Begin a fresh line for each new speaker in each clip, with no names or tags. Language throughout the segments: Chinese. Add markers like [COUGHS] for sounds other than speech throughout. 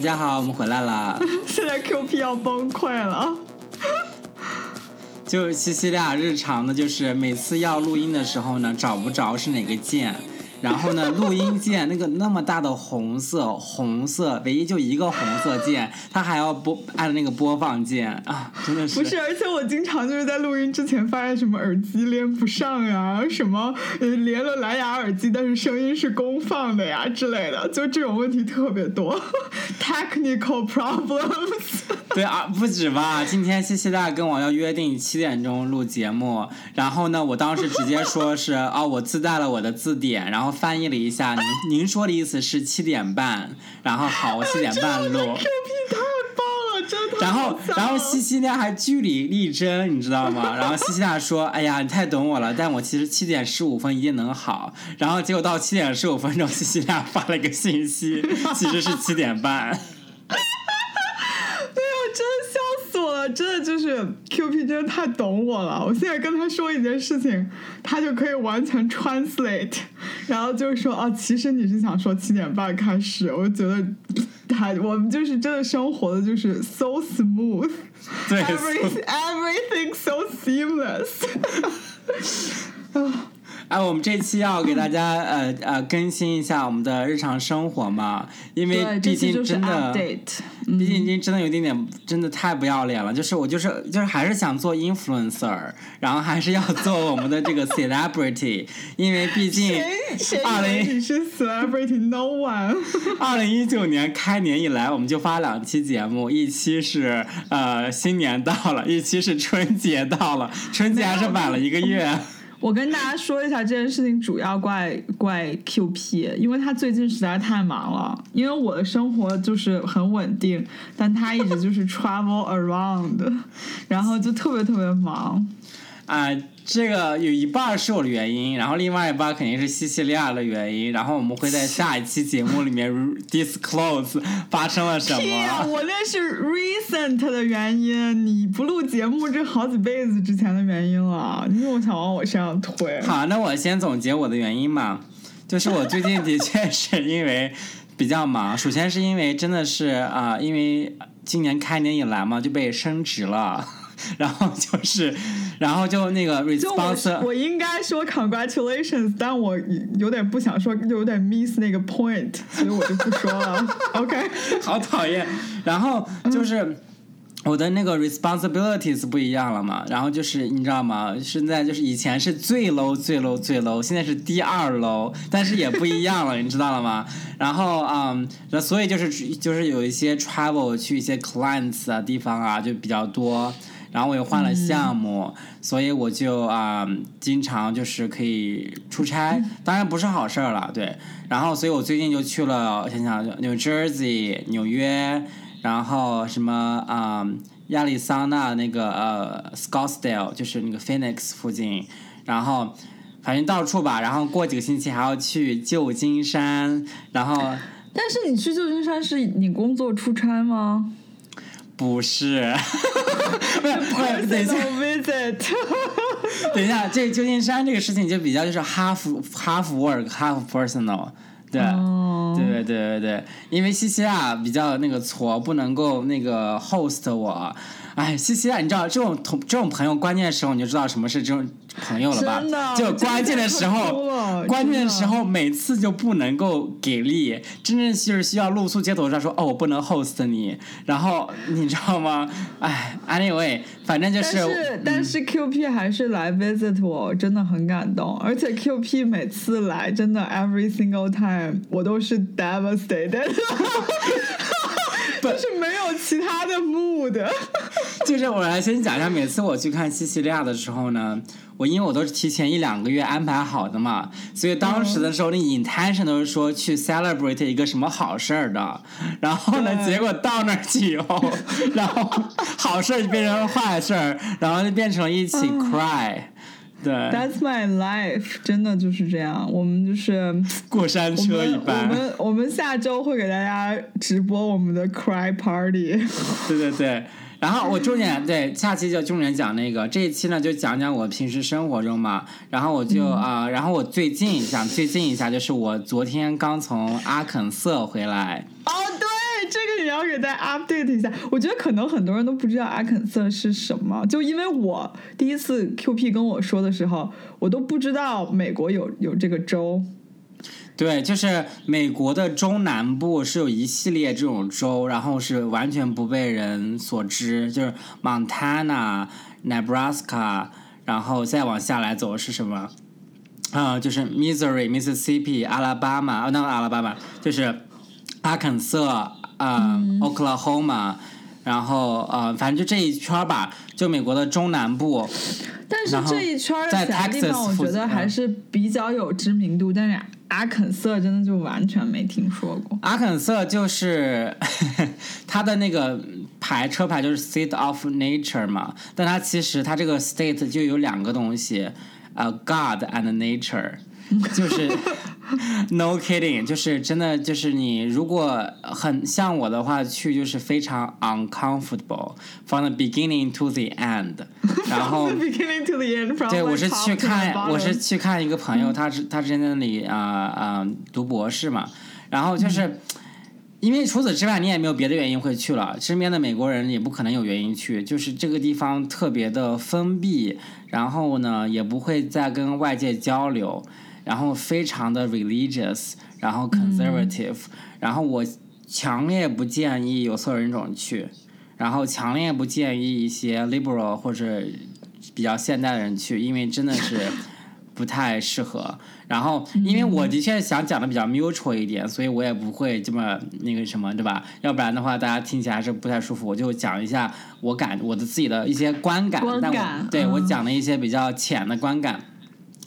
家好，我们回来
了！[LAUGHS]
现在 Q P 要崩溃了。
就西西利亚日常的，就是每次要录音的时候呢，找不着是哪个键。然后呢，录音键那个那么大的红色，红色唯一就一个红色键，它还要播按那个播放键 [LAUGHS] 啊，真的是。
不是，而且我经常就是在录音之前发现什么耳机连不上呀，什么连了蓝牙耳机，但是声音是公放的呀之类的，就这种问题特别多，[LAUGHS] technical problems。[LAUGHS]
对啊，不止吧？今天西西大跟我要约定七点钟录节目，然后呢，我当时直接说是啊，我自带了我的字典，然后翻译了一下，您您说的意思是七点半，然后好，我七点半录。
Q 太棒了，真的。
然后然后西西大还据理力争，你知道吗？然后西西大说，哎呀，你太懂我了，但我其实七点十五分一定能好。然后结果到七点十五分钟，西西大发了一个信息，其实是七点半。
真的就是 Q P 真的太懂我了，我现在跟他说一件事情，他就可以完全 translate，然后就是说啊，其实你是想说七点半开始，我觉得他我们就是真的生活的就是 so smooth，[LAUGHS]
对
，everything everything so seamless，
啊。[LAUGHS] 哎，我们这期要给大家呃呃更新一下我们的日常生活嘛，因为毕竟真的，毕竟已经真的有点点真的太不要脸了。就是我就是就是还是想做 influencer，然后还是要做我们的这个 celebrity，[LAUGHS] 因为毕竟二零
是 [LAUGHS] celebrity，no one。[LAUGHS]
二零一九年开年以来，我们就发两期节目，一期是呃新年到了，一期是春节到了，春节还是晚了一个月。
我跟大家说一下这件事情，主要怪怪 Q P，因为他最近实在太忙了。因为我的生活就是很稳定，但他一直就是 travel around，然后就特别特别忙。
啊，这个有一半是我的原因，然后另外一半肯定是西西利亚的原因，然后我们会在下一期节目里面 [LAUGHS] disclose 发生了什么。
我那是 recent 的原因，你不录节目这好几辈子之前的原因了，你又想往我身上推。
好，那我先总结我的原因嘛，就是我最近的确是 [LAUGHS] 因为比较忙，首先是因为真的是啊，因为今年开年以来嘛就被升职了。然后就是，然后就那个 response，
我应该说 congratulations，但我有点不想说，有点 miss 那个 point，所以我就不说了。OK，[LAUGHS]
好讨厌。然后就是我的那个 responsibilities 不一样了嘛。然后就是你知道吗？现在就是以前是最 low 最 low 最 low，现在是第二 low，但是也不一样了，你知道了吗？然后嗯，那所以就是就是有一些 travel 去一些 clients 啊地方啊就比较多。然后我又换了项目，所以我就啊经常就是可以出差，当然不是好事儿了，对。然后，所以我最近就去了，想想 New Jersey 纽约，然后什么啊亚利桑那那个呃 Scottsdale 就是那个 Phoenix 附近，然后反正到处吧。然后过几个星期还要去旧金山，然后。
但是你去旧金山是你工作出差吗？[LAUGHS]
不是，不是等一下，[LAUGHS] 等一下，这旧金山这个事情就比较就是 half half work half personal，对，对对对对对，因为西西亚比较那个挫，不能够那个 host 我。哎，西西啊，你知道这种同这种朋友，关键的时候你就知道什么是这种朋友了吧？就关键的时候，关键的时候每次就不能够给力，真正就是需要露宿街头上说哦，我不能 host 你，然后你知道吗？哎，anyway，反正就是。
但是但是 Q P 还是来 visit 我，真的很感动，而且 Q P 每次来真的 every single time 我都是 devastated。[LAUGHS] 就是没有其他的 mood，[LAUGHS]
就是我来先讲一下，每次我去看西西利亚的时候呢，我因为我都是提前一两个月安排好的嘛，所以当时的时候那 intention 都是说去 celebrate 一个什么好事儿的，然后呢，结果到那儿去以后，[LAUGHS] 然后好事儿就变成了坏事儿，然后就变成了一起 cry。对
，That's my life，真的就是这样。我们就是 [LAUGHS]
过山车一般。
我们我们下周会给大家直播我们的 Cry Party。[LAUGHS]
对对对，然后我重点对下期就重点讲那个，这一期呢就讲讲我平时生活中嘛。然后我就啊、然后我最近想最近一下，就是我昨天刚从阿肯色回来。
哦，对，这个你要给大家 update 一下。我觉得可能很多人都不知道阿肯色是什么，就因为我第一次 QP 跟我说的时候，我都不知道美国有有这个州。
对，就是美国的中南部是有一系列这种州，然后是完全不被人所知，就是 Montana、Nebraska，然后再往下来走是什么？啊、就是 Missouri、Mississippi、阿拉巴马，哦，那个阿拉巴马就是阿肯色啊、Oklahoma，然后呃，反正就这一圈儿吧，就美国的中南部。
但是这一圈儿的
在
其他地
Texas
方，我觉得还是比较有知名度，但是阿肯色真的就完全没听说过。
阿肯色就是 [LAUGHS] 它的那个牌车牌就是 State of Nature 嘛，但它其实它这个 state 就有两个东西，呃，God and Nature，就是 [LAUGHS] no kidding，就是真的就是你如果很像我的话去就是非常 uncomfortable from the beginning to the end，[LAUGHS] 然后
From the beginning to the end, from
对，我是去看，我是去看一个朋友，他是他是在那里啊啊、读博士嘛，然后就是。因为除此之外，你也没有别的原因会去了。身边的美国人也不可能有原因去，就是这个地方特别的封闭，然后呢，也不会再跟外界交流，然后非常的 religious，然后 conservative，、然后我强烈不建议有色人种去，然后强烈不建议一些 liberal 或者比较现代的人去，因为真的是 [LAUGHS] 不太适合。然后，因为我的确想讲的比较 mutual 一点，所以我也不会这么那个什么，对吧？要不然的话，大家听起来还是不太舒服。我就讲一下我感我的自己的一些观感，但
观感
我对、我
嗯
讲了一些比较浅的观感。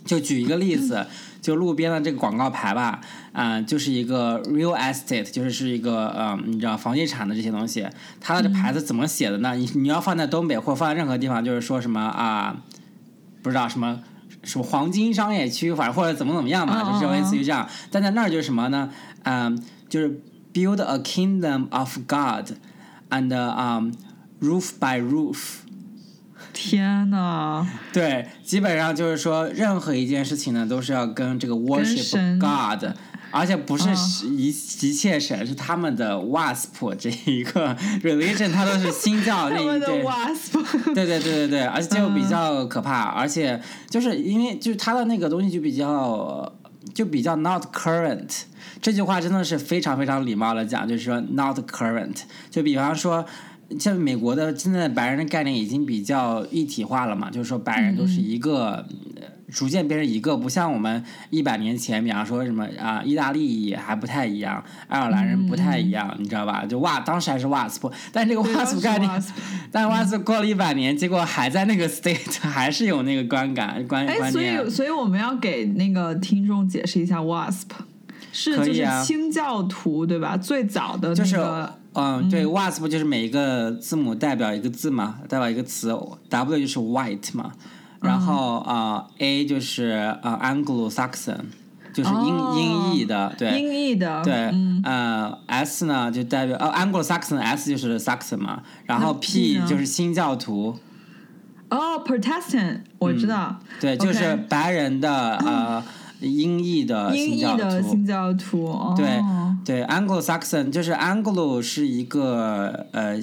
就举一个例子，就路边的这个广告牌吧，啊、就是一个 real estate，就是是一个呃，你知道房地产的这些东西，它的牌子怎么写的呢？你你要放在东北或放在任何地方，就是说什么啊、不知道什么什么黄金商业区，反正或者怎么怎么样吧，
嗯
就是类似
嗯
于这样。但在那儿就是什么呢？嗯、就是 build a kingdom of God and um roof by roof。
天呐，
对，基本上就是说，任何一件事情呢，都是要跟这个 worship God，而且不是
啊
一一切神，是他们的 WASP 这一个 [LAUGHS] religion，它都是新教那一 [LAUGHS] 对。
wasp，
对对对对对，而且就比较可怕，而且就是因为就是它的那个东西就比较就比较 not current，这句话真的是非常非常礼貌的讲，就是说 not current。就比方说，像美国的现在白人的概念已经比较一体化了嘛，就是说白人都是一个。呃逐渐变成一个，不像我们一百年前，比方说什么啊、意大利还不太一样，爱尔兰人不太一样，你知道吧？就哇，当时还是 WASP，但这个 WASP 概念 [LAUGHS] 但 WASP 过了一百年，结果还在那个 state，[LAUGHS] 还是有那个观感观
哎，所
观念
以。所以我们要给那个听众解释一下 wasp，是就是清教徒对吧？最早的
就是
那个
嗯，对，was 不就是每一个字母代表一个字嘛，代表一个词，W 就是 white 嘛，然后啊、呃 A 就是呃 Anglo-Saxon，就是英、
哦
英译的，对。
英译的，
对，
嗯，
呃，S 呢就代表呃 Anglo-Saxon S 就是 Saxon 嘛，然后 P 就是新教徒，
哦，Protestant，我知道，
对，就是白人的呃 [CLEARS THROAT] 英译的新教徒，
的新教徒，哦、
对对，Anglo-Saxon 就是 Anglo 是一个呃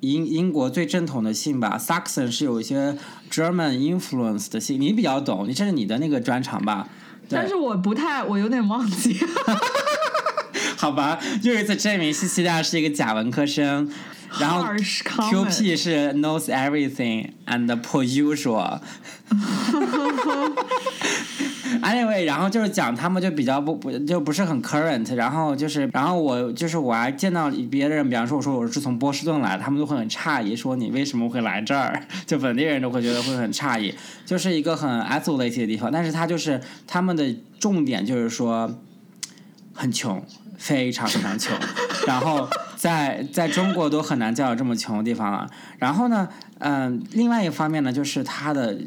英英国最正统的姓吧，Saxon 是有一些 German influence 的姓，你比较懂，你这是你的那个专长吧？
但是我不太，我有点忘记。[LAUGHS]
好吧，又一次证明西西大是一个假文科生，然后 QP 是 knows everything and per usual。[LAUGHS] [LAUGHS] Anyway，然后就是讲他们就比较不不就不是很 current，然后就是然后我就是我还见到别的人，比方说我说我是从波士顿来的，他们都会很诧异，说你为什么会来这儿？就本地人都会觉得会很诧异，就是一个很 isolated 的地方，但是它就是他们的重点就是说很穷，非常非常穷，然后在在中国都很难见到这么穷的地方了。然后呢，嗯、另外一方面呢，就是它的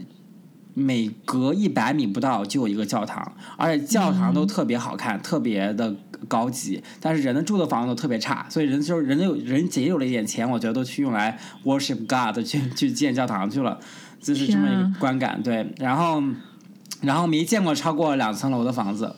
每隔一百米不到就有一个教堂，而且教堂都特别好看，特别的高级。但是人的住的房子都特别差，所以人就是人有人节有了一点钱，我觉得都去用来 worship God 去去建教堂去了，就是这么一个观感。对，然后然后没见过超过两层楼的房子。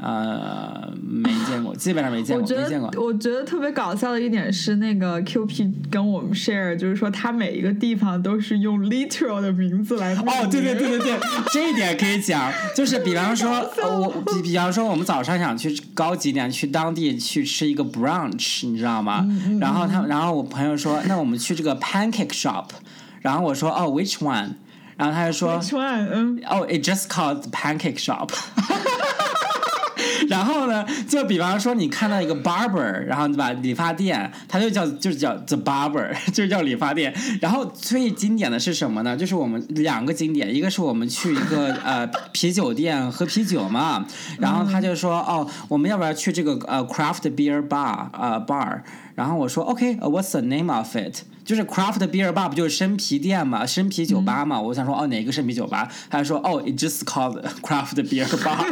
呃，没见过，基本上没见过，没见过。
我觉得特别搞笑的一点是，那个 QP 跟我们 share，就是说他每一个地方都是用 literal 的名字来。
哦，对对对对对，[LAUGHS] 这一点可以讲，就是比方说，[LAUGHS] 我比比方说，我们早上想去高级点，去当地去吃一个 brunch，你知道吗？然后他，然后我朋友说，那我们去这个 pancake shop，然后我说，哦，which one？然后他就说
，which one？嗯，
哦，it just called pancake shop。[LAUGHS] [LAUGHS] 然后呢，就比方说你看到一个 barber，然后对吧，理发店，它就叫就是叫 the barber，[LAUGHS] 就是叫理发店。然后最经典的是什么呢？就是我们两个经典，一个是我们去一个 [LAUGHS] 呃啤酒店喝啤酒嘛，然后他就说哦，我们要不要去这个呃 craft beer bar 呃 bar？然后我说 OK，what's the name of it？就是 craft beer bar 不就是生啤店嘛，生啤酒吧嘛？我想说哦，哪个生啤酒吧？他说哦，it just called craft beer bar。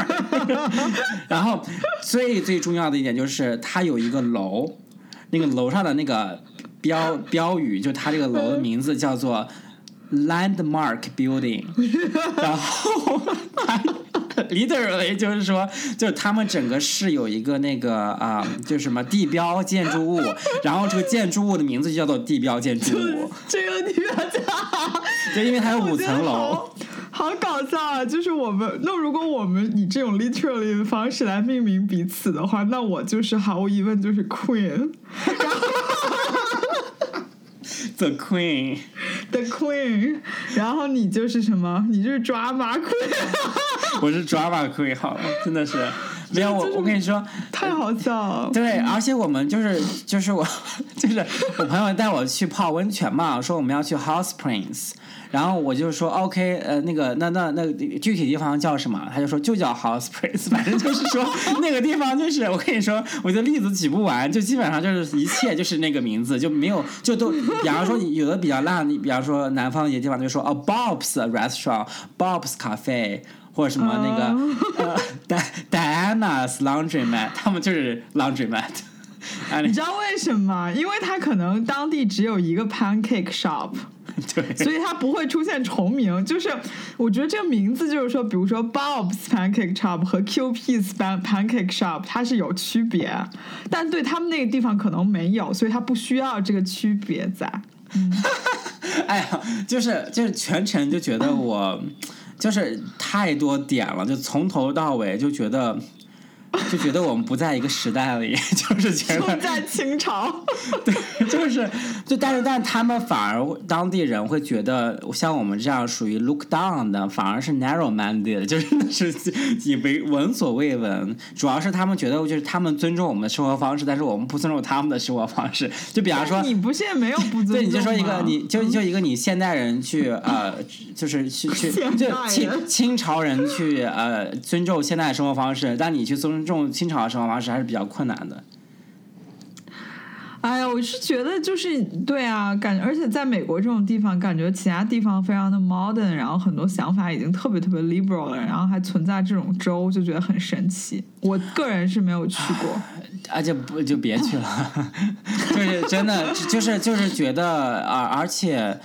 [LAUGHS] [LAUGHS] 然后最最重要的一点就是它有一个楼，那个楼上的那个标标语，就它这个楼的名字叫做 Landmark Building。[LAUGHS] 然后。[LAUGHS] literally 就是说，就是他们整个市有一个那个啊，就什么地标建筑物，然后这个建筑物的名字就叫做地标建筑物。
这个地标建
对，因为它有五层楼。
好搞笑啊！就是我们，那如果我们以这种 literally 的方式来命名彼此的话，那我就是毫无疑问就是 queen。[LAUGHS]
The Queen，The
Queen，然后你就是什么？你就是抓马 Queen，[LAUGHS]
我是抓马 Queen，好了，真的是没有我，我跟你说，
太好笑了。
对，而且我们就是就是我 [LAUGHS] 就是我朋友带我去泡温泉嘛，说我们要去 Hot Springs。然后我就说 OK，呃，那个那那那具体地方叫什么？他就说就叫 House [LAUGHS] Place，反正就是说 [LAUGHS] 那个地方就是我跟你说，我的例子举不完，就基本上就是一切就是那个名字，就没有就都，比方说有的比较烂，你比方说南方一些地方就说哦 Bob's Restaurant，Bob's Cafe，或者什么那个呃 Diana's Laundromat，他们就是 Laundromat。
你知道为什么？因为他可能当地只有一个 Pancake Shop。[LAUGHS]
对，
所以它不会出现重名。就是我觉得这个名字就是说，比如说 Bob's Pancake Shop 和 QP's pan pancake Shop，它是有区别，但对他们那个地方可能没有，所以它不需要这个区别在。[LAUGHS]
哎呀，就是就是全程就觉得我就是太多点了，就从头到尾就觉得。就觉得我们不在一个时代里，[LAUGHS] 就是觉得
在清朝。
对，就是，就但是，但他们反而当地人会觉得，像我们这样属于 look down 的，反而是 narrow minded，[LAUGHS] 就是是以为闻所未闻。主要是他们觉得，就是他们尊重我们的生活方式，但是我们不尊重他们的生活方式。就比方说，
你不现在没有不尊重？
对，你就说一个，你就就一个你现代人去呃，就是去去 [LAUGHS] 就清清朝人去呃尊重现代生活方式，但你去尊重。清朝的生活方式还是比较困难的。
哎呀，我是觉得就是对啊，感觉而且在美国这种地方，感觉其他地方非常的 modern，然后很多想法已经特别特别 liberal 了，然后还存在这种州，就觉得很神奇。我个人是没有去过，
而且不就别去了，就是真的就是就是觉得啊，而且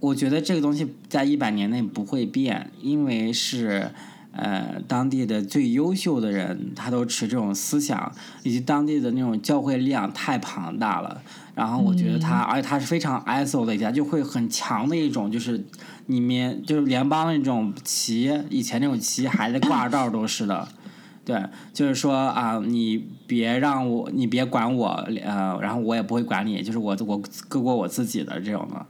我觉得这个东西在一百年内不会变，因为是。呃，当地的最优秀的人，他都持这种思想，以及当地的那种教会力量太庞大了。然后我觉得他，而且他是非常 ISO 的一家，就会很强的一种，就是里面就是联邦那种旗，以前那种旗还在挂道都是的。[COUGHS] 对，就是说啊，你别让我，你别管我，呃，然后我也不会管你，就是我我各过我自己的这种的。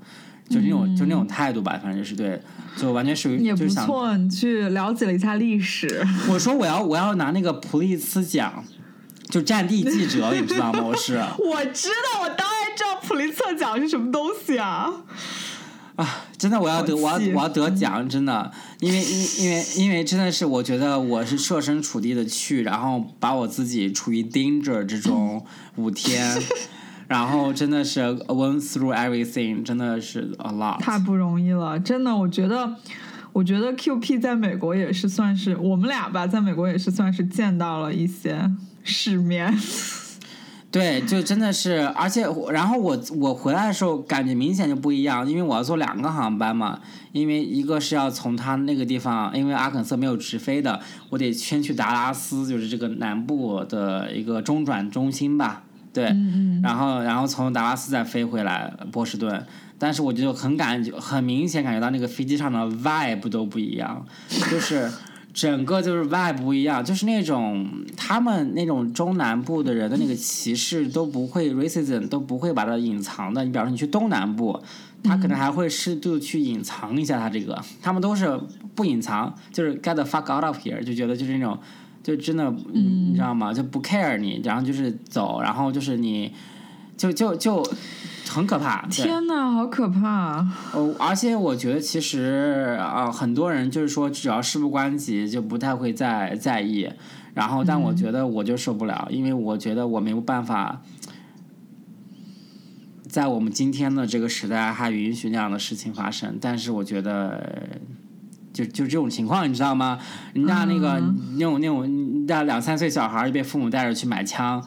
就那种就那种态度吧，反正就是对，就完全属于
也不错。你去了解了一下历史。[LAUGHS]
我说我要我要拿那个普利兹奖，就战地记者，你知道吗？我是。[LAUGHS]
我知道，我当然知道普利策奖是什么东西啊！
啊，真的，我要得，我要我要得奖，真的，因为因因为因为真的是，我觉得我是设身处地的去，然后把我自己处于 danger 之中五天。然后真的是 went through everything，真的是 a lot。
太不容易了，真的，我觉得，我觉得 QP 在美国也是算是我们俩吧，在美国也是算是见到了一些世面。[LAUGHS]
对，就真的是，而且然后我我回来的时候感觉明显就不一样，因为我要坐两个航班嘛，因为一个是要从他那个地方，因为阿肯色没有直飞的，我得先去达拉斯，就是这个南部的一个中转中心吧，对，然后然后从达拉斯再飞回来波士顿，但是我就很感觉很明显感觉到那个飞机上的 vibe 都不一样，就是。[LAUGHS] 整个就是 vibe 不一样，就是那种他们那种中南部的人的那个 [LAUGHS] 歧视都不会 racism 都不会把它隐藏的。你比方说你去东南部，他可能还会适度去隐藏一下他这个，他们都是不隐藏，就是 get the fuck out of here，就觉得就是那种就真的你知道吗？就不 care 你，然后就是走，然后就是你就就就。很可怕！
天哪，好可怕！
哦，而且我觉得其实啊，很多人就是说，只要事不关己，就不太会在在意。然后，但我觉得我就受不了，因为我觉得我没有办法，在我们今天的这个时代还允许那样的事情发生。但是，我觉得就就这种情况，你知道吗？人家那个那种那种，家两三岁小孩就被父母带着去买枪。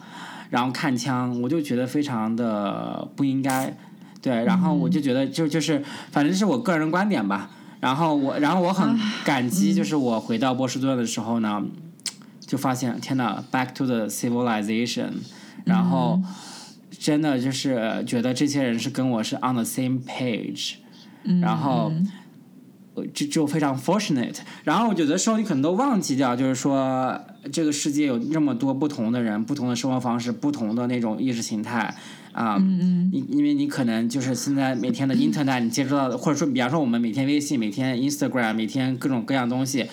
然后看枪，我就觉得非常的不应该，对，然后我就觉得就就是，反正是我个人观点吧。然后我，然后我很感激，就是我回到波士顿的时候呢，就发现天呐 b a c k to the civilization，然后真的就是觉得这些人是跟我是 on the same page，然后。就就非常 fortunate，然后有的时候你可能都忘记掉，就是说这个世界有那么多不同的人，不同的生活方式，不同的那种意识形态啊。因因为你可能就是现在每天的 [LAUGHS] internet 你接触到的，或者说比方说我们每天微信、每天 Instagram、每天各种各样东西。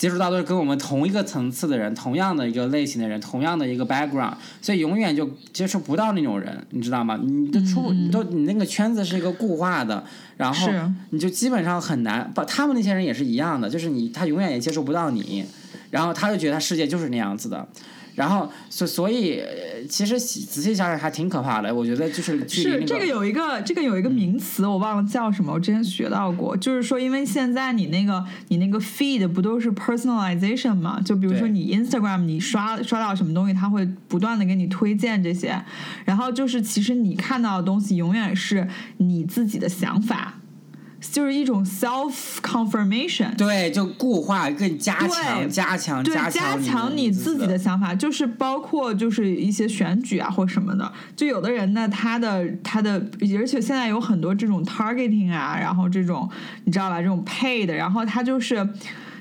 接触到都是跟我们同一个层次的人，同样的一个类型的人，同样的一个 background，所以永远就接触不到那种人，你知道吗？你的出，你都你那个圈子是一个固化的，然后你就基本上很难。把，他们那些人也是一样的，就是你他永远也接触不到你，然后他就觉得他世界就是那样子的。然后，所所以，其实仔细想想还挺可怕的。我觉得就是
是这个有一个这个有一个名词，我忘了叫什么，我之前学到过。就是说，因为现在你那个你那个 feed 不都是 personalization 嘛？就比如说你 Instagram 你刷刷到什么东西，它会不断的给你推荐这些。然后就是其实你看到的东西永远是你自己的想法。就是一种 self confirmation，
对，就固化更加强、加强、
加强
你
自己的想法，就是包括就是一些选举啊或什么的。就有的人呢，他的他的，而且现在有很多这种 targeting 啊，然后这种你知道吧，这种 paid，然后他就是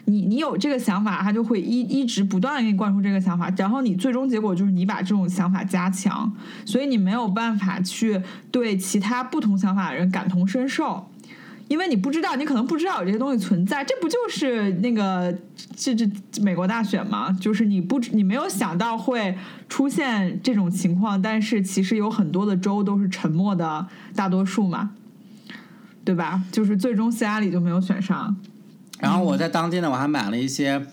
你你有这个想法，他就会一一直不断的给你灌输这个想法，然后你最终结果就是你把这种想法加强，所以你没有办法去对其他不同想法的人感同身受。因为你不知道，你可能不知道有这些东西存在，这不就是那个这这美国大选吗？就是你不你没有想到会出现这种情况，但是其实有很多的州都是沉默的大多数嘛，对吧？就是最终希拉里就没有选上。
然后我在当地呢，我还买了一些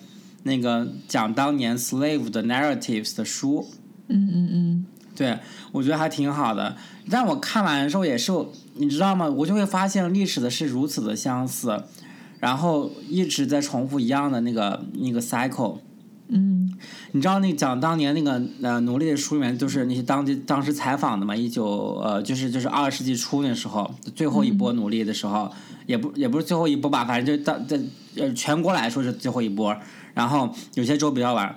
那个讲当年 slave 的 narratives 的书。
嗯嗯嗯。
对，我觉得还挺好的。但我看完的时候也是，你知道吗？我就会发现历史的是如此的相似，然后一直在重复一样的那个那个 cycle。
嗯，
你知道那讲当年那个呃奴隶的书里面就是那些当地当时采访的嘛？一九呃就是就是二十世纪初那时候最后一波奴隶的时候，也不也不是最后一波吧，反正就当在呃全国来说是最后一波，然后有些州比较晚。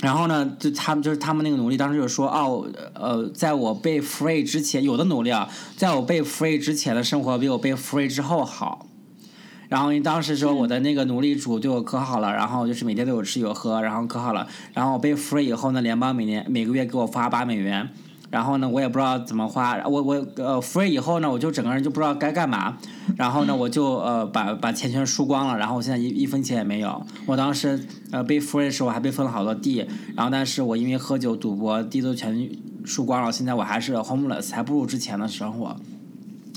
然后呢，就他们就是他们那个奴隶，当时就说哦，呃，在我被 free 之前，有的奴隶啊，在我被 free 之前的生活比我被 free 之后好。然后因为当时说我的那个奴隶主对我可好了，然后就是每天都有吃有喝，然后可好了。然后我被 free 以后呢，联邦每年每个月给我发八美元。然后呢，我也不知道怎么花。我我呃，free 以后呢，我就整个人就不知道该干嘛。然后呢，我就呃把把钱全输光了。然后我现在一一分钱也没有。我当时呃被 free 的时候，还被分了好多地。然后但是我因为喝酒赌博，地都全输光了。现在我还是 homeless，还不如之前的生活。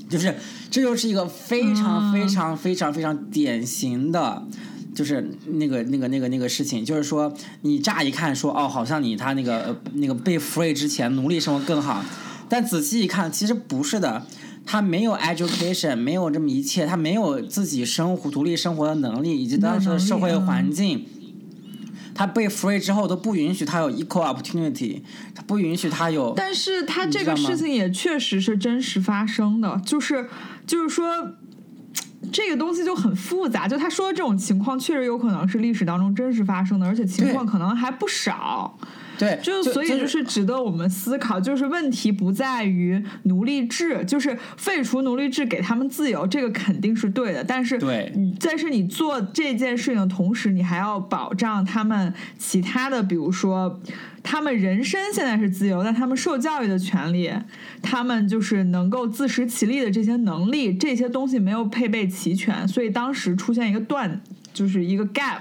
就是这就是一个非常非常非常非常典型的。就是那个那个那个那个事情，就是说，你乍一看说哦，好像你他那个那个被 free 之前奴隶生活更好，但仔细一看，其实不是的。他没有 education，没有这么一切，他没有自己生活、独立生活的能力，以及当时的社会环境。他被 free 之后都不允许他有 equal opportunity，他不允许他有。
但是他这个事情也确实是真实发生的，就是就是说，这个东西就很复杂。就他说的这种情况，确实有可能是历史当中真实发生的，而且情况可能还不少。
对，[LAUGHS]
就所以就是值得我们思考，就是问题不在于奴隶制，就是废除奴隶制给他们自由，这个肯定是对的。但是，
对，
但是你做这件事情的同时，你还要保障他们其他的，比如说他们人身现在是自由，但他们受教育的权利，他们就是能够自食其力的这些能力，这些东西没有配备齐全，所以当时出现一个断，就是一个 gap。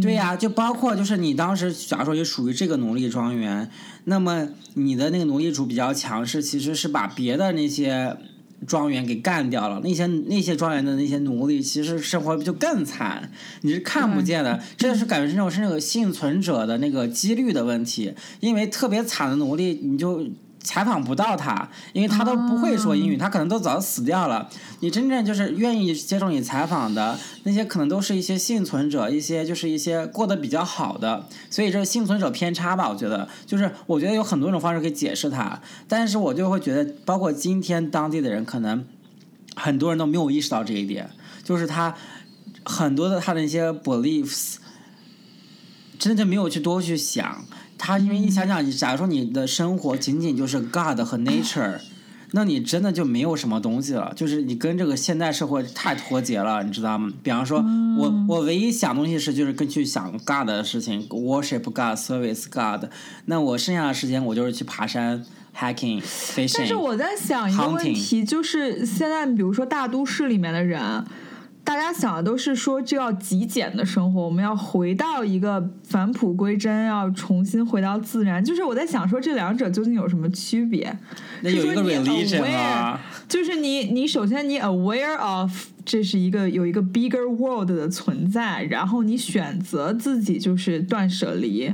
对呀，就包括就是你当时假如说也属于这个奴隶庄园，那么你的那个奴隶主比较强势，其实是把别的那些庄园给干掉了。那些那些庄园的那些奴隶，其实生活就更惨，你是看不见的。这是感觉是那种是那个幸存者的那个几率的问题，因为特别惨的奴隶，你就。采访不到他，因为他都不会说英语，他可能都早死掉了。你真正就是愿意接受你采访的那些，可能都是一些幸存者，一些就是一些过得比较好的。所以这幸存者偏差吧，我觉得就是我觉得有很多种方式可以解释它，但是我就会觉得，包括今天当地的人，可能很多人都没有意识到这一点，就是他很多的他的一些 beliefs，真的就没有去多去想。他因为你想想，你假如说你的生活仅仅就是 God 和 Nature，那你真的就没有什么东西了，就是你跟这个现代社会太脱节了，你知道吗？比方说，我我唯一想东西是就是跟去想 God 的事情，worship God，service God，那我剩下的时间我就是去爬山 hacking fishing，。
但是我在想一个问题，就是现在比如说大都市里面的人。大家想的都是说，这要极简的生活，我们要回到一个返璞归真，要重新回到自然。就是我在想，说这两者究竟有什么区别？
那有一个 religion
就是你，你首先你 aware of 这是一个有一个 bigger world 的存在，然后你选择自己就是断舍离。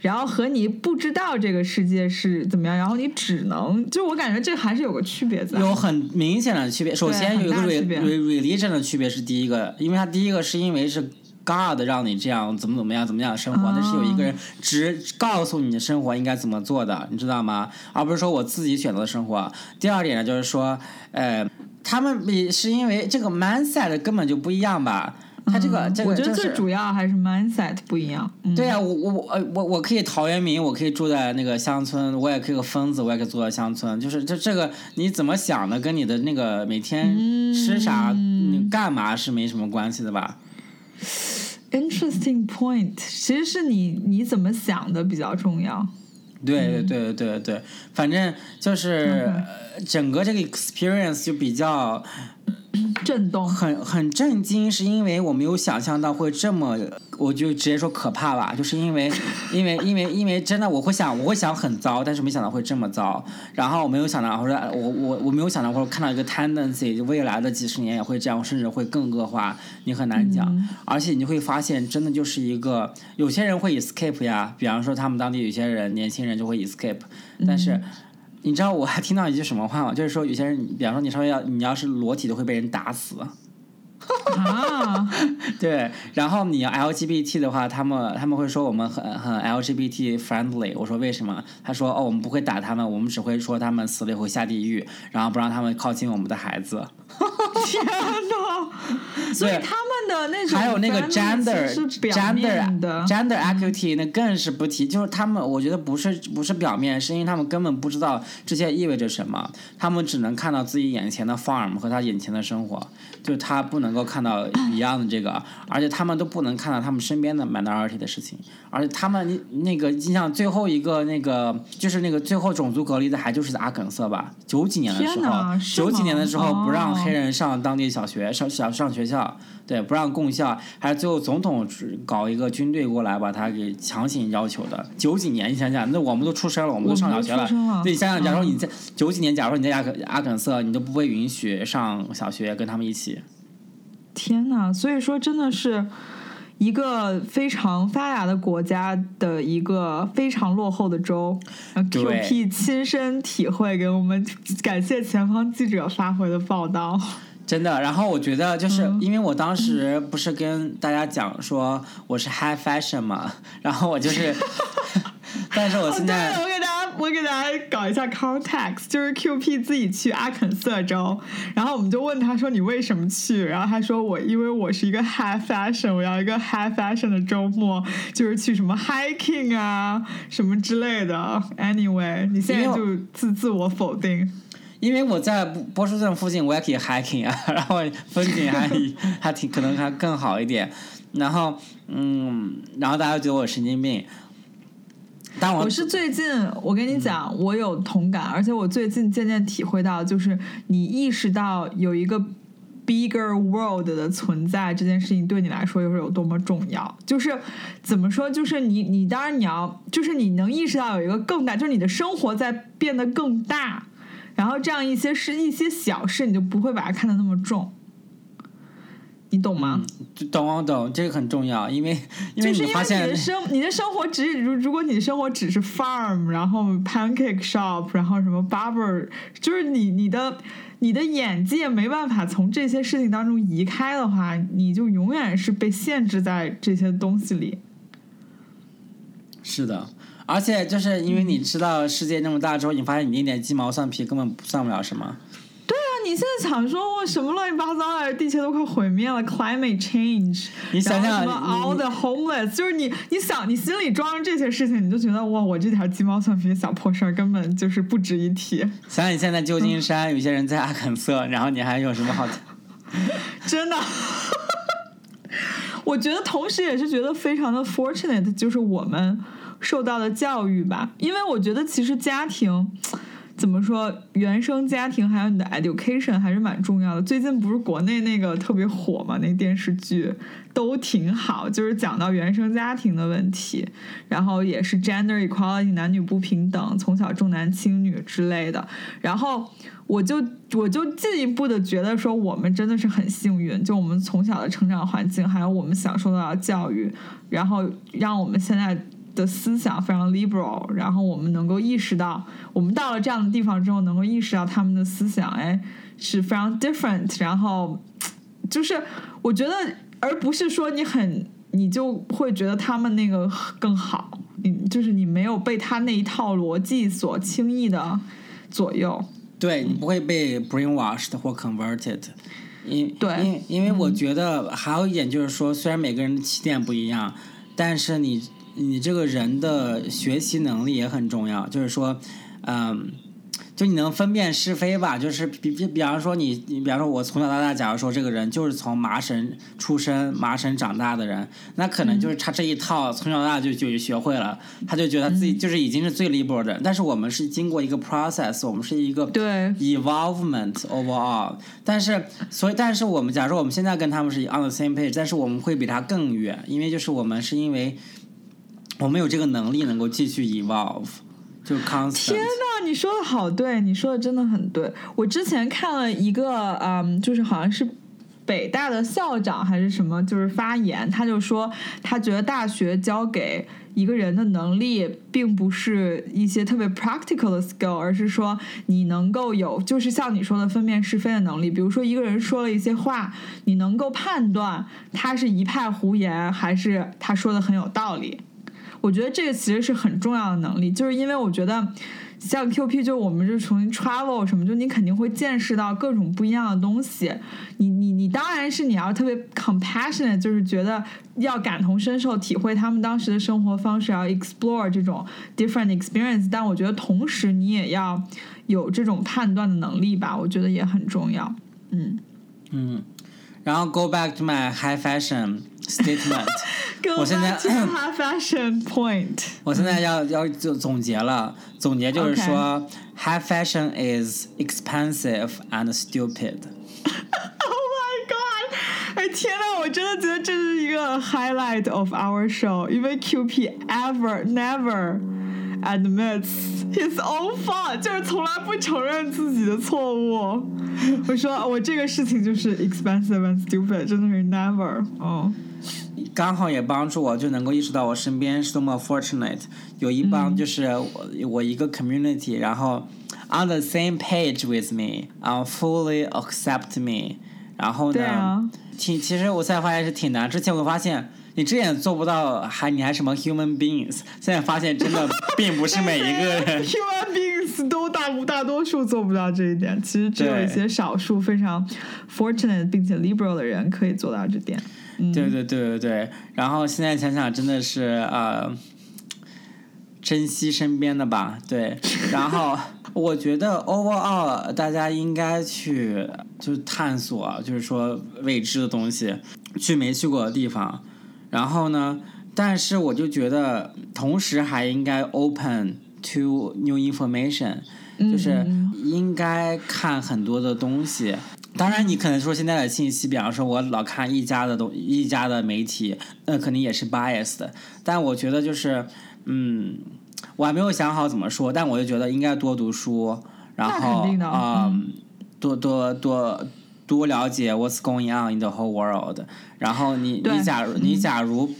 然后和你不知道这个世界是怎么样，然后你只能就我感觉这还是有个区别在。
有很明显的区别。首先有一个 religion 的区别是第一个，因为它第一个是因为是 God 让你这样怎么怎么样怎么样生活，那是有一个人只告诉你的生活应该怎么做的，你知道吗？而不是说我自己选择的生活。第二点呢，就是说，呃，他们比是因为这个 mindset 根本就不一样吧。他这个，这个
我觉得最主要还是 mindset 不一样。
对呀，我我我我我可以陶渊明，我可以住在那个乡村，我也可以个疯子，我也可以住在乡村。就是这这个你怎么想的，跟你的那个每天吃啥、你干嘛是没什么关系的吧
？Interesting point，其实是你你怎么想的比较重要。
对对对对对，反正就是整个这个 experience 就比较。
震动，
很很震惊，是因为我没有想象到会这么，我就直接说可怕吧，就是因为，[LAUGHS] 因为，因为，因为真的我会想，我会想很糟，但是没想到会这么糟。然后我没有想到，或者我我我没有想到，或者看到一个 tendency，就未来的几十年也会这样，甚至会更恶化，你很难讲。而且你会发现，真的就是一个，有些人会 escape 呀，比方说他们当地有些人，年轻人就会 escape，但是。你知道我还听到一句什么话吗？就是说有些人，比方说你稍微要你要是裸体都会被人打死。
啊，[LAUGHS]
对，然后你要 LGBT 的话，他们他们会说我们很很 LGBT friendly。我说为什么？他说哦，我们不会打他们，我们只会说他们死了以后下地狱，然后不让他们靠近我们的孩子。
天哪！[LAUGHS] 所以他们的那种
还有那个 gender
gender
gender equity 那更是不提，就是他们我觉得不是不是表面，是因为他们根本不知道这些意味着什么，他们只能看到自己眼前的 farm 和他眼前的生活。就他不能够看到一样的这个，[LAUGHS] 而且他们都不能看到他们身边的 minority 的事情，而且他们那个，你像最后一个那个，就是那个最后种族隔离的，还就是在阿肯色吧？九几年的时候，九几年的时候不让黑人上当地小学，上小上学校。对，不让共校，还是最后总统搞一个军队过来把他给强行要求的。九几年，你想想，那我们都出生了，我们都上小学了。对，你想想，假如你在九几年，假如你在阿肯阿肯色，你都不会允许上小学跟他们一起。
天呐，所以说真的是一个非常发达的国家的一个非常落后的州，QP 亲身体会给我们感谢前方记者发回的报道。
真的，然后我觉得就是
嗯
因为我当时不是跟大家讲说我是 high fashion 嘛，[LAUGHS] 然后我就是，[LAUGHS] 但是我现在、[LAUGHS]
对，我给大家，我给大家搞一下 context，就是 QP 自己去阿肯色州，然后我们就问他说你为什么去，然后他说我因为我是一个 high fashion，我要一个 high fashion 的周末，就是去什么 hiking 啊什么之类的。Anyway，你现在就自自我否定。
因为我在波波士顿附近，我也可以 hiking 啊，[LAUGHS] 然后风景还 [LAUGHS] 还挺可能还更好一点，然后嗯，然后大家觉得我神经病，但我
我是最近，我跟你讲，我有同感，而且我最近渐渐体会到，就是你意识到有一个 bigger world 的存在，这件事情对你来说又是有多么重要。就是怎么说，就是你你当然你要，就是你能意识到有一个更大，就是你的生活在变得更大，然后这样一些事一些小事，你就不会把它看得那么重。你懂吗？
就懂懂懂，这个很重要，因为因为
就是因为你
发现
的生你的生活只如如果你的生活只是 farm，然后 pancake shop，然后什么 barber，就是你你的你的眼界没办法从这些事情当中移开的话，你就永远是被限制在这些东西里。
是的，而且就是因为你知道世界那么大之后，你发现你那点鸡毛蒜皮根本不算不了什么。
对啊你现在想说我什么乱七八糟的，地球都快毁灭了 “climate change”，
你想想
什么 “all the homeless”，就是你你想你心里装着这些事情，你就觉得哇，我这点鸡毛蒜皮的小破事儿根本就是不值一提。
想想你现在旧金山，有些人在阿肯色，然后你还有什么好？
真的。[LAUGHS] 我觉得，同时也是觉得非常的 fortunate，就是我们受到的教育吧。因为我觉得，其实家庭怎么说，原生家庭还有你的 education 还是蛮重要的。最近不是国内那个特别火嘛，那电视剧都挺好，就是讲到原生家庭的问题，然后也是 gender equality 男女不平等，从小重男轻女之类的。然后我就我就进一步的觉得说，我们真的是很幸运，就我们从小的成长环境，还有我们享受到的教育，然后让我们现在的思想非常 liberal，然后我们能够意识到，我们到了这样的地方之后，能够意识到他们的思想，哎，是非常 different，然后就是我觉得，而不是说你很。你就会觉得他们那个更好，你就是你没有被他那一套逻辑所轻易的左右。
对你不会被 brainwashed 或 converted。因
对
因为我觉得还有一点就是说，虽然每个人的起点不一样，但是你你这个人的学习能力也很重要。就是说，嗯，就你能分辨是非吧。就是比比比方说你你比方说我从小到大，假如说这个人就是从麻绳出生、麻绳长大的人，那可能就是他这一套从小到大就就学会了，他就觉得自己就是已经是最 liberal 的人。但是我们是经过一个 process，我们是一个
对
evolvement overall，但是所以但是我们假如说我们现在跟他们是 on the same page，但是我们会比他更远，因为就是我们是因为我们有这个能力能够继续 evolve，就 constant。
天呐，你说的好对，你说的真的很对。我之前看了一个，嗯，就是好像是北大的校长还是什么，就是发言，他就说他觉得大学教给一个人的能力，并不是一些特别 practical 的 skill，而是说你能够有，就是像你说的分辨是非的能力。比如说一个人说了一些话，你能够判断他是一派胡言，还是他说的很有道理。我觉得这个其实是很重要的能力，就是因为我觉得像 QP，就我们就从 travel 什么，就你肯定会见识到各种不一样的东西。你你你当然是你要特别 compassionate，就是觉得要感同身受，体会他们当时的生活方式，要 explore 这种 different experience。但我觉得同时你也要有这种判断的能力吧，我觉得也很重要。嗯，
嗯，然后 go back to my high fashion statement，我现在
Go back [LAUGHS] to high fashion [COUGHS] point。
我现在要要就总结了，总结就是说 high fashion is expensive and stupid。
Oh my god！哎天呐，我真的觉得这是一个 [LAUGHS] highlight of our show，因为 QP ever never admits His all fault，就是从来不承认自己的错误。我说我这个事情就是 expensive and stupid，真的是 never。哦，
刚好也帮助我就能够意识到我身边是多么 fortunate，有一帮就是我、我一个 community，然后 on the same page with me，啊、fully accept me，然后呢，
对啊，
挺其实我现在发现是挺难。之前我发现你之前做不到，还你还什么 human beings，现在发现真的 [LAUGHS] 并不是每一个人。
human beings 都大大多数做不到这一点，其实只有一些少数非常 fortunate 并且 liberal 的人可以做到这点。嗯，
对对对对对，然后现在想想真的是呃，珍惜身边的吧，对。然后我觉得 overall 大家应该去就是探索，就是说未知的东西，去没去过的地方。然后呢，但是我就觉得同时还应该 open to new information，就是应该看很多的东西。当然，你可能说现在的信息，比方说我老看一家的东一家的媒体，那肯定也是 biased 的。但我觉得就是，嗯，我还没有想好怎么说，但我就觉得应该多读书，然后啊、
嗯
多多多多了解 what's going on in the whole world。然后你你假如你假如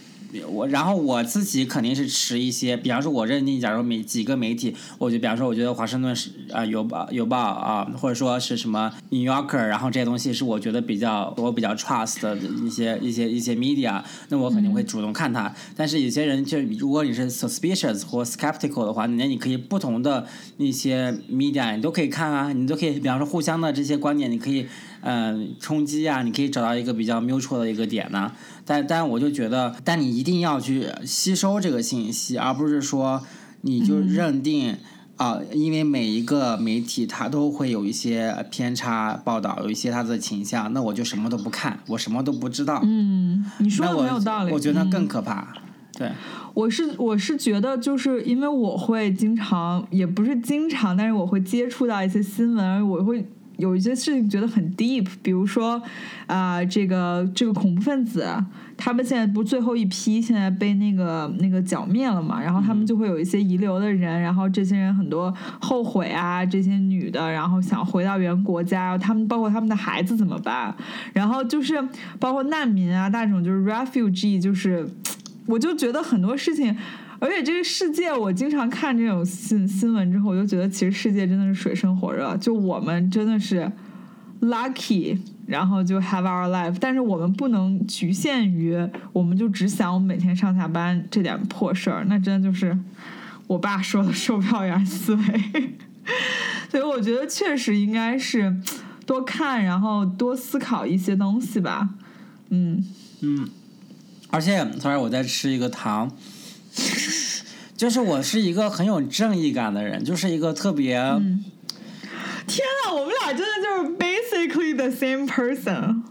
我，然后我自己肯定是持一些，比方说，我认定，假如每几个媒体，我就比方说，我觉得华盛顿是啊、邮报邮报啊、或者说是什么 New Yorker，然后这些东西是我觉得比较我比较 trust 的一些一些一些 media，那我肯定会主动看它。但是有些人就如果你是 suspicious 或 skeptical 的话，那你可以不同的那些 media 你都可以看啊，你都可以，比方说互相的这些观点，你可以嗯、冲击啊，你可以找到一个比较 mutual 的一个点呢、但但我就觉得，但你一定要去吸收这个信息，而不是说你就认定啊、因为每一个媒体它都会有一些偏差报道，有一些它的倾向，那我就什么都不看，我什么都不知道。
嗯，你说的
那我
很有道理。
我觉得
嗯
更可怕。对，
我是我是觉得，就是因为我会经常，也不是经常，但是我会接触到一些新闻，我会有一些事情觉得很 deep，比如说啊、这个这个恐怖分子，他们现在不是最后一批现在被那个那个剿灭了嘛，然后他们就会有一些遗留的人，然后这些人很多后悔啊，这些女的，然后想回到原国家，他们包括他们的孩子怎么办？然后就是包括难民啊，那种就是 refugee，就是。我就觉得很多事情，而且这个世界，我经常看这种新新闻之后，我就觉得其实世界真的是水深火热，就我们真的是 lucky，然后就 have our life，但是我们不能局限于，我们就只想我们每天上下班这点破事儿，那真的就是我爸说的售票员思维，[LAUGHS] 所以我觉得确实应该是多看，然后多思考一些东西吧，嗯。嗯。
而且，sorry，我在吃一个糖。[LAUGHS] 就是我是一个很有正义感的人，就是一个特别，
天呐，我们俩真的就是 basically the same person。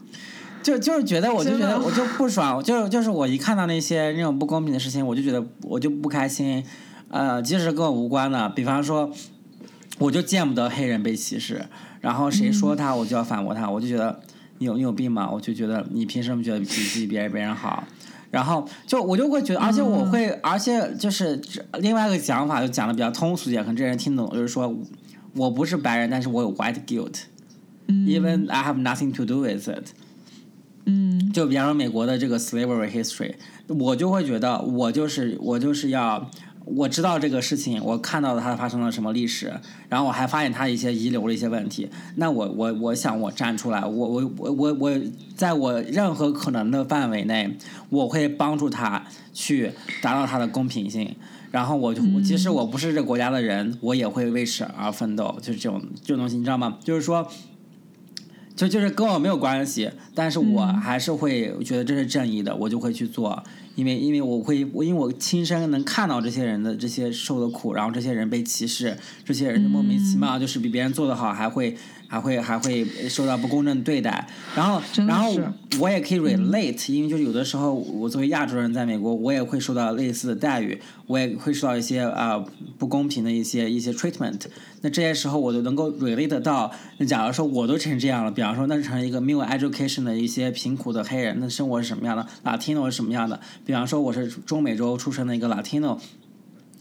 就就是觉得，我就觉得我就不爽，就就是我一看到那些那种不公平的事情，我就觉得我就不开心。呃，即使跟我无关的，比方说，我就见不得黑人被歧视，然后谁说他，我就要反驳他，我就觉得你有你有病吗？我就觉得你凭什么觉得比比别人别人好？然后就我就会觉得，而且我会，而且就是另外一个讲法，就讲的比较通俗一点，可能这人听懂，就是说我不是白人，但是我有 white guilt。Even I have nothing to do with it。
嗯
就比方说美国的这个 slavery history，我就会觉得我就是我就是要我知道这个事情，我看到了它发生了什么历史，然后我还发现它一些遗留的一些问题，那我我我想我站出来，我我我我我在我任何可能的范围内，我会帮助他去达到他的公平性。然后我就我即使我不是这个国家的人，我也会为此而奋斗，就是这种这种东西，你知道吗？就是说，就就是跟我没有关系，但是我还是会觉得这是正义的，我就会去做，因为因为我会，我因为我亲身能看到这些人的这些受的苦，然后这些人被歧视，这些人就莫名其妙就是比别人做的好，还会还会还会受到不公正对待，然后然后我也可以 relate，、因为就是有的时候我作为亚洲人在美国，我也会受到类似的待遇，我也会受到一些啊、呃不公平的一些一些 treatment。那这些时候我都能够 relate 到，那假如说我都成这样了，比方说那成一个没有 education 的一些贫苦的黑人，那生活是什么样的？Latino 是什么样的？比方说我是中美洲出生的一个 Latino。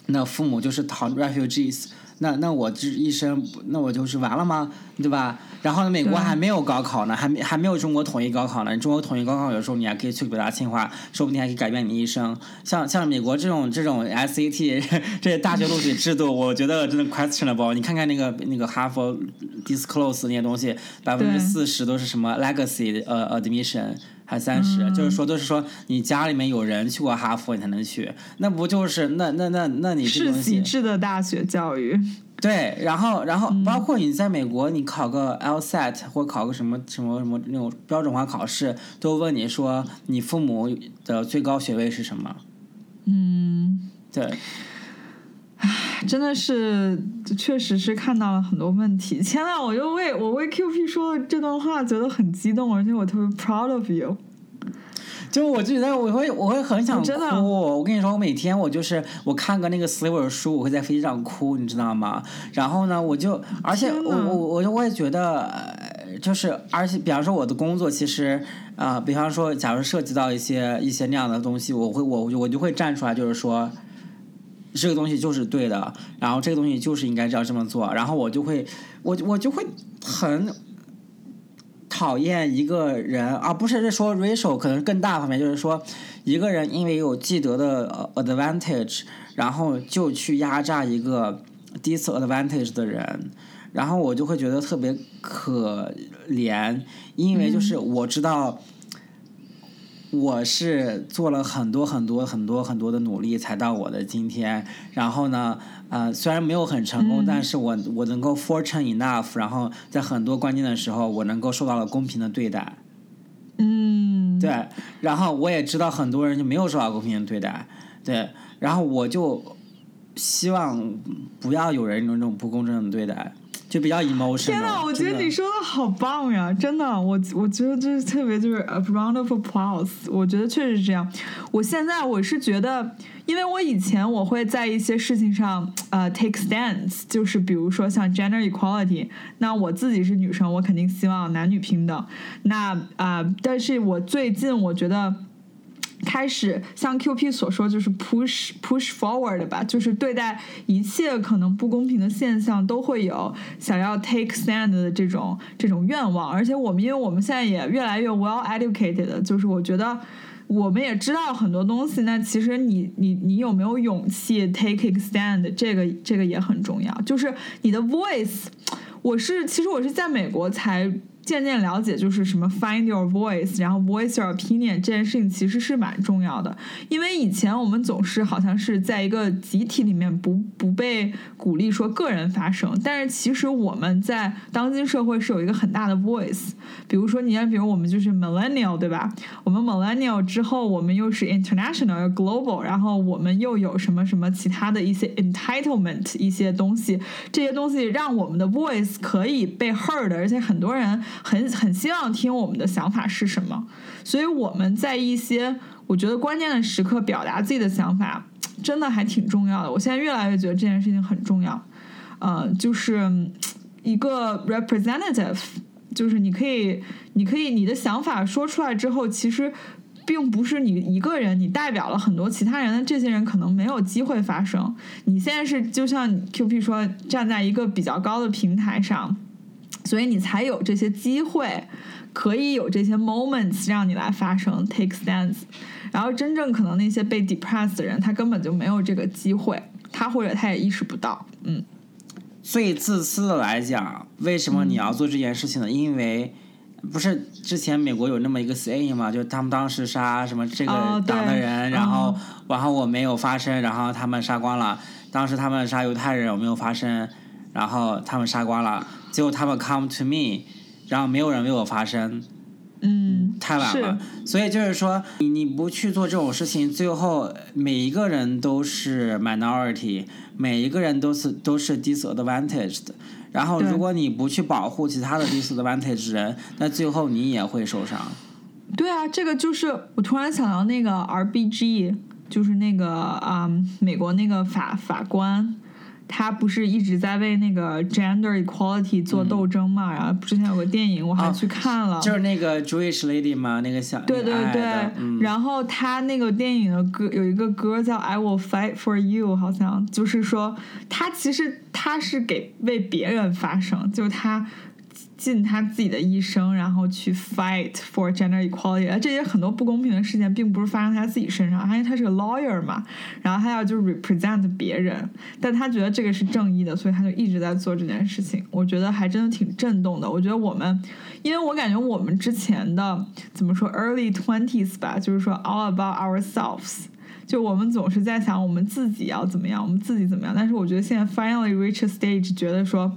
那父母就是逃 refugees。那那我这一生，那我就是完了吗？对吧？然后呢，美国还没有高考呢，还没还没有中国统一高考呢。中国统一高考有时候你还可以去北大清华，说不定还可以改变你一生。像像美国这种这种 SAT [LAUGHS] 这些大学录取制度，我觉得真的 questionable。你看看那个那个哈佛 disclose 那些东西，百分之四十都是什么 legacy 呃 admission。还三十，就是说都是说你家里面有人去过哈佛，你才能去。那不就是那那那那你这东
西？制的大学教育。
对，然后然后包括你在美国，你考个 LSAT 或考个什么什么什么那种标准化考试，都问你说你父母的最高学位是什么？
嗯，
对。
唉，真的是，确实是看到了很多问题。天呐，我就为我为 Q P 说的这段话觉得很激动，而且我特别 proud of you。
就我觉得我会我会很想哭。我跟你说，我每天我就是我看个那个 Sliver 书，我会在飞机上哭，你知道吗？然后呢，我就而且我我我我也觉得，就是而且比方说我的工作，其实啊，比方说假如涉及到一些一些那样的东西，我会我我就会站出来，就是说。这个东西就是对的，然后这个东西就是应该这样这么做，然后我就会，我我就会很讨厌一个人啊，不是说 racial，可能更大方面就是说，一个人因为有既得的 advantage，然后就去压榨一个 disadvantage 的人，然后我就会觉得特别可怜，因为就是我知道。我是做了很多很多很多很多的努力才到我的今天，然后呢，呃，虽然没有很成功，但是我我能够 fortune enough，然后在很多关键的时候，我能够受到了公平的对待。
嗯，
对，然后我也知道很多人就没有受到公平的对待，对，然后我就希望不要有人用这种不公正的对待。就比较 emotional。
天呐，我觉得你说的好棒呀！真的，我我觉得这是特别就是 a round of applause。我觉得确实是这样。我现在我是觉得，因为我以前我会在一些事情上呃 take stands，就是比如说像 gender equality。那我自己是女生，我肯定希望男女平等。那啊，但是我最近我觉得。开始像 Q P 所说，就是 push push forward 吧，就是对待一切可能不公平的现象，都会有想要 take stand 的这种这种愿望。而且我们，因为我们现在也越来越 well educated，就是我觉得我们也知道很多东西。那其实你你你有没有勇气 take stand？这个这个也很重要。就是你的 voice，我是其实我是在美国才。渐渐了解就是什么 find your voice，然后 voice your opinion 这件事情其实是蛮重要的，因为以前我们总是好像是在一个集体里面不不被鼓励说个人发声，但是其实我们在当今社会是有一个很大的 voice，比如说你看，比如我们就是 millennial 对吧？我们 millennial 之后，我们又是 international global，然后我们又有什么什么其他的一些 entitlement 一些东西，这些东西让我们的 voice 可以被 heard，而且很多人。很很希望听我们的想法是什么，所以我们在一些我觉得关键的时刻表达自己的想法，真的还挺重要的。我现在越来越觉得这件事情很重要，呃，就是一个 representative，就是你可以，你可以你的想法说出来之后，其实并不是你一个人，你代表了很多其他人的这些人可能没有机会发声。你现在是就像 Q P 说，站在一个比较高的平台上。所以你才有这些机会，可以有这些 moments 让你来发声，take stands。然后真正可能那些被 depressed 的人，他根本就没有这个机会，他或者他也意识不到。嗯。
最自私的来讲，为什么你要做这件事情呢？因为不是之前美国有那么一个 saying 吗？就他们当时杀什么这个党的人，然后然后我没有发声，然后他们杀光了。当时他们杀犹太人，我没有发声，然后他们杀光了。结果他们 come to me，然后没有人为我发声，
嗯，
太晚了。所以就是说，你你不去做这种事情，最后每一个人都是 minority，每一个人都是都是 disadvantaged。然后如果你不去保护其他的 disadvantaged 人，那最后你也会受伤。
对啊，这个就是我突然想到那个 RBG，就是那个啊，美国那个法法官。他不是一直在为那个 gender equality 做斗争嘛？然后之前有个电影我还去看了，
就是那个 Jewish lady 嘛？那个小
对对对，
嗯、
然后他那个电影的歌有一个歌叫 I Will Fight for You，好像就是说他其实他是给为别人发声，就是他。尽他自己的一生，然后去 fight for gender equality。这些很多不公平的事件，并不是发生在他自己身上，因为他是个 lawyer 嘛，然后他要就是 represent 别人，但他觉得这个是正义的，所以他就一直在做这件事情。我觉得还真的挺震动的。我觉得我们，因为我感觉我们之前的怎么说 early twenties 吧，就是说 all about ourselves，就我们总是在想我们自己要怎么样，我们自己怎么样。但是我觉得现在 finally reach a stage，觉得说。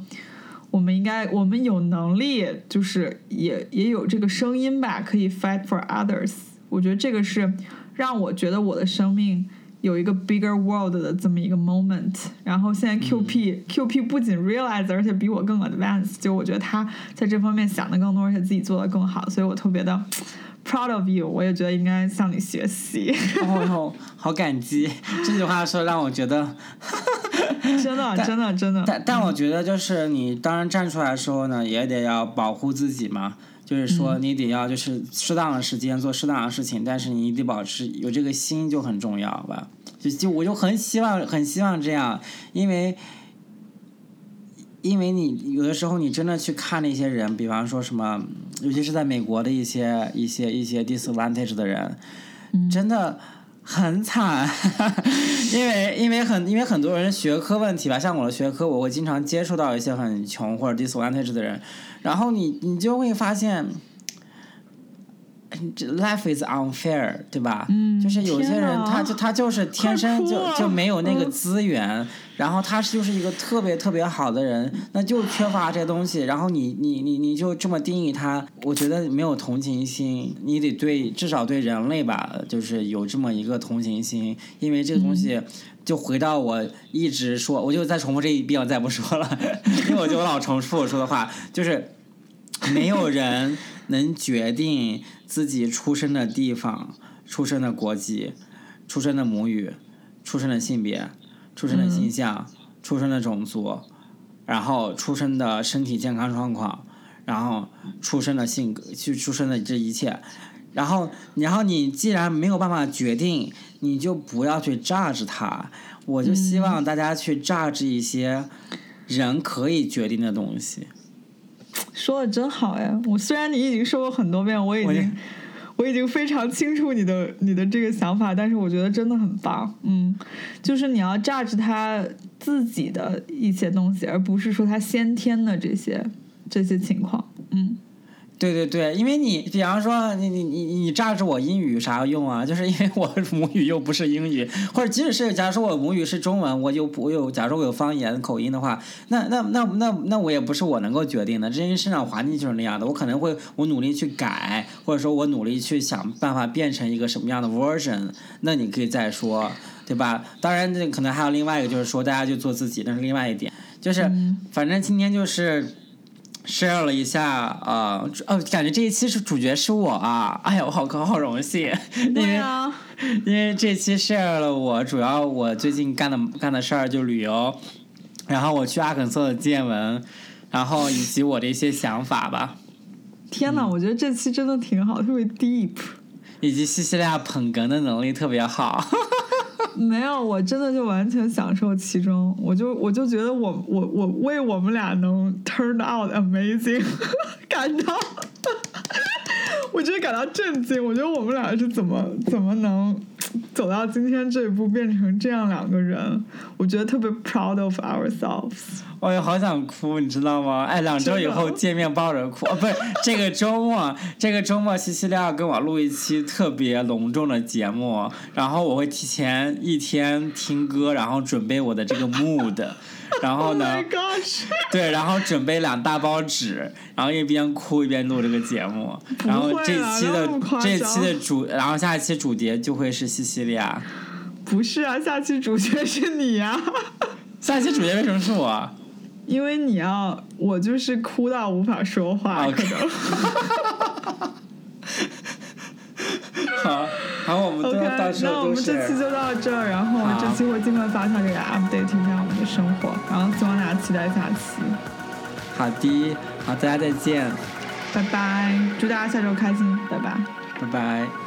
我们应该，我们有能力，就是也也有这个声音吧，可以 fight for others。我觉得这个是让我觉得我的生命有一个 bigger world 的这么一个 moment。然后现在 Q P Q P 不仅 realize，而且比我更 advanced。就我觉得他在这方面想的更多，而且自己做的更好，所以我特别的 proud of you。我也觉得应该向你学习。
哦，好感激这句话说让我觉得。[LAUGHS]
真的，真的，真的。
但但我觉得，就是你当然站出来的时候呢，也得要保护自己嘛。就是说，你得要就是适当的时间做适当的事情，但是你得保持有这个心就很重要吧。就就我就很希望很希望这样，因为因为你有的时候你真的去看那些人，比方说什么，尤其是在美国的一些一些一些 disadvantage 的人，真的。很惨，[LAUGHS] 因为因为很因为很多人学科问题吧，像我的学科，我会经常接触到一些很穷或者 disadvantaged 的人，然后你你就会发现。Life is unfair，对吧？
嗯，
就是有些人，他就他就是天生就就没有那个资源，然后他就是一个特别特别好的人，那就缺乏这些东西。然后你你你你就这么定义他，我觉得没有同情心。你得对至少对人类吧，就是有这么一个同情心，因为这个东西就回到我一直说，我就再重复这一遍，我再不说了，[LAUGHS] 因为我就老重复我说的话，就是没有人能决定。自己出生的地方、出生的国籍、出生的母语、出生的性别、出生的形象、出生的种族，然后出生的身体健康状况，然后出生的性格，去出生的这一切，然后，然后你既然没有办法决定，你就不要去 judge 他。我就希望大家去 judge 一些人可以决定的东西。
说的真好呀！我虽然你已经说过很多遍，我已经我已经非常清楚你的你的这个想法，但是我觉得真的很棒。嗯，就是你要 judge 他自己的一些东西，而不是说他先天的这些这些情况。嗯。
对对对，因为你比方说你你你你炸着我英语有啥用啊？就是因为我 [LAUGHS] 母语又不是英语，或者即使是假如说我母语是中文，我有我有，假如我有方言口音的话，那那那那那我也不是我能够决定的，这因为生长环境就是那样的。我可能会我努力去改，或者说我努力去想办法变成一个什么样的 version，那你可以再说，对吧？当然，那可能还有另外一个，就是说大家就做自己，那是另外一点。就是反正今天就是。Share 了一下，呃，哦，感觉这一期是主角是我啊，哎呀，我好高好荣幸，因为因为这期 share 了我主要我最近干的干的事儿就旅游，然后我去阿肯色的见闻，然后以及我的一些想法吧。[LAUGHS]
天呐，我觉得这期真的挺好，特别 deep，
以及西西利亚捧哏的能力特别好。[LAUGHS] [LAUGHS]
没有，我真的就完全享受其中，我就我就觉得我我我为我们俩能 turn out amazing [LAUGHS] 感到，[LAUGHS] 我觉得感到震惊。我觉得我们俩是怎么怎么能走到今天这一步，变成这样两个人？我觉得特别 proud of ourselves。
我也好想哭，你知道吗？哎，两周以后见面抱着哭，啊，不是这个周末，[LAUGHS] 这个周末西西利亚跟我录一期特别隆重的节目，然后我会提前一天听歌，然后准备我的这个 mood，然后呢，对，然后准备两大包纸，然后一边哭一边录这个节目，然后这期的这期的主，然后下一期主角就会是西西利亚，
不是啊，下期主角是你呀，[LAUGHS]
下期主角为什么是我？[LAUGHS]
因为你要，我就是哭到无法说话，可能。[LAUGHS]
好，好，我们都要到到时候
那我们这期就到这儿，然后我们这期会尽快发条给大家 update 一下我们的生活，然后希望大家期待下期，
好的，好，大家再见，
拜拜，祝大家下周开心，拜拜。
拜拜。